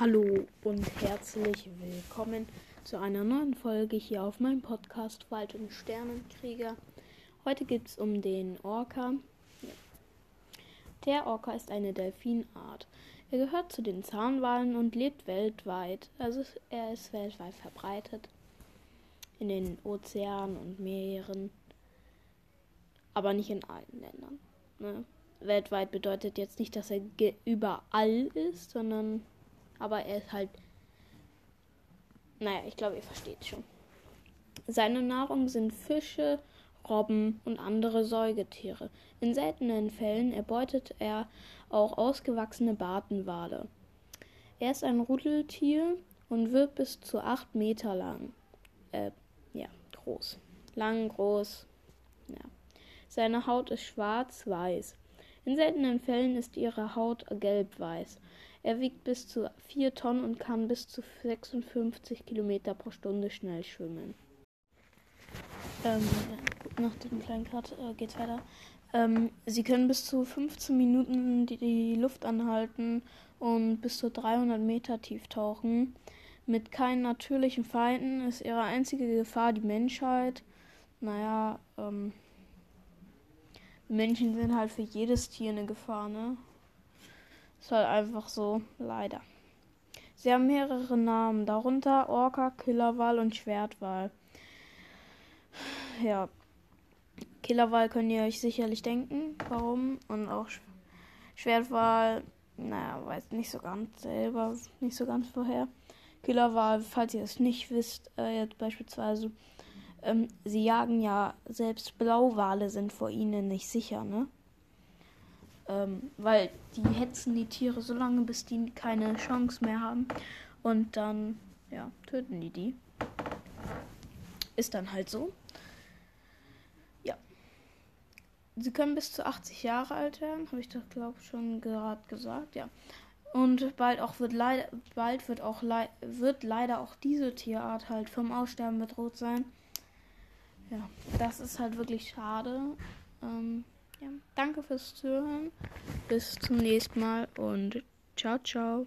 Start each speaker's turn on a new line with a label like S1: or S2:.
S1: Hallo und herzlich willkommen zu einer neuen Folge hier auf meinem Podcast Wald und Sternenkrieger. Heute geht es um den Orca. Der Orca ist eine Delfinart. Er gehört zu den Zahnwalen und lebt weltweit. Also er ist weltweit verbreitet. In den Ozeanen und Meeren. Aber nicht in allen Ländern. Ne? Weltweit bedeutet jetzt nicht, dass er überall ist, sondern aber er ist halt. Naja, ich glaube, ihr versteht schon. Seine Nahrung sind Fische, Robben und andere Säugetiere. In seltenen Fällen erbeutet er auch ausgewachsene Bartenwale. Er ist ein Rudeltier und wird bis zu acht Meter lang. Äh, ja, groß. Lang, groß. Ja. Seine Haut ist schwarz-weiß. In seltenen Fällen ist ihre Haut gelb-weiß. Er wiegt bis zu 4 Tonnen und kann bis zu 56 Kilometer pro Stunde schnell schwimmen. Ähm, nach dem kleinen Cut äh, geht's weiter. Ähm, sie können bis zu 15 Minuten die, die Luft anhalten und bis zu 300 Meter tief tauchen. Mit keinen natürlichen Feinden ist ihre einzige Gefahr die Menschheit. Naja, ähm, Menschen sind halt für jedes Tier eine Gefahr, ne? Ist halt einfach so, leider. Sie haben mehrere Namen, darunter Orca, Killerwal und Schwertwal. Ja, Killerwal könnt ihr euch sicherlich denken, warum. Und auch Schwertwal, naja, weiß nicht so ganz selber, nicht so ganz vorher. Killerwal, falls ihr es nicht wisst, äh, jetzt beispielsweise, ähm, sie jagen ja, selbst Blauwale sind vor ihnen nicht sicher, ne? Ähm, weil die hetzen die Tiere so lange, bis die keine Chance mehr haben. Und dann, ja, töten die die. Ist dann halt so. Ja. Sie können bis zu 80 Jahre alt werden, habe ich doch, glaube ich, schon gerade gesagt, ja. Und bald auch wird leider, bald wird auch le wird leider auch diese Tierart halt vom Aussterben bedroht sein. Ja, das ist halt wirklich schade. Ähm, ja, danke fürs Zuhören. Bis zum nächsten Mal und ciao, ciao.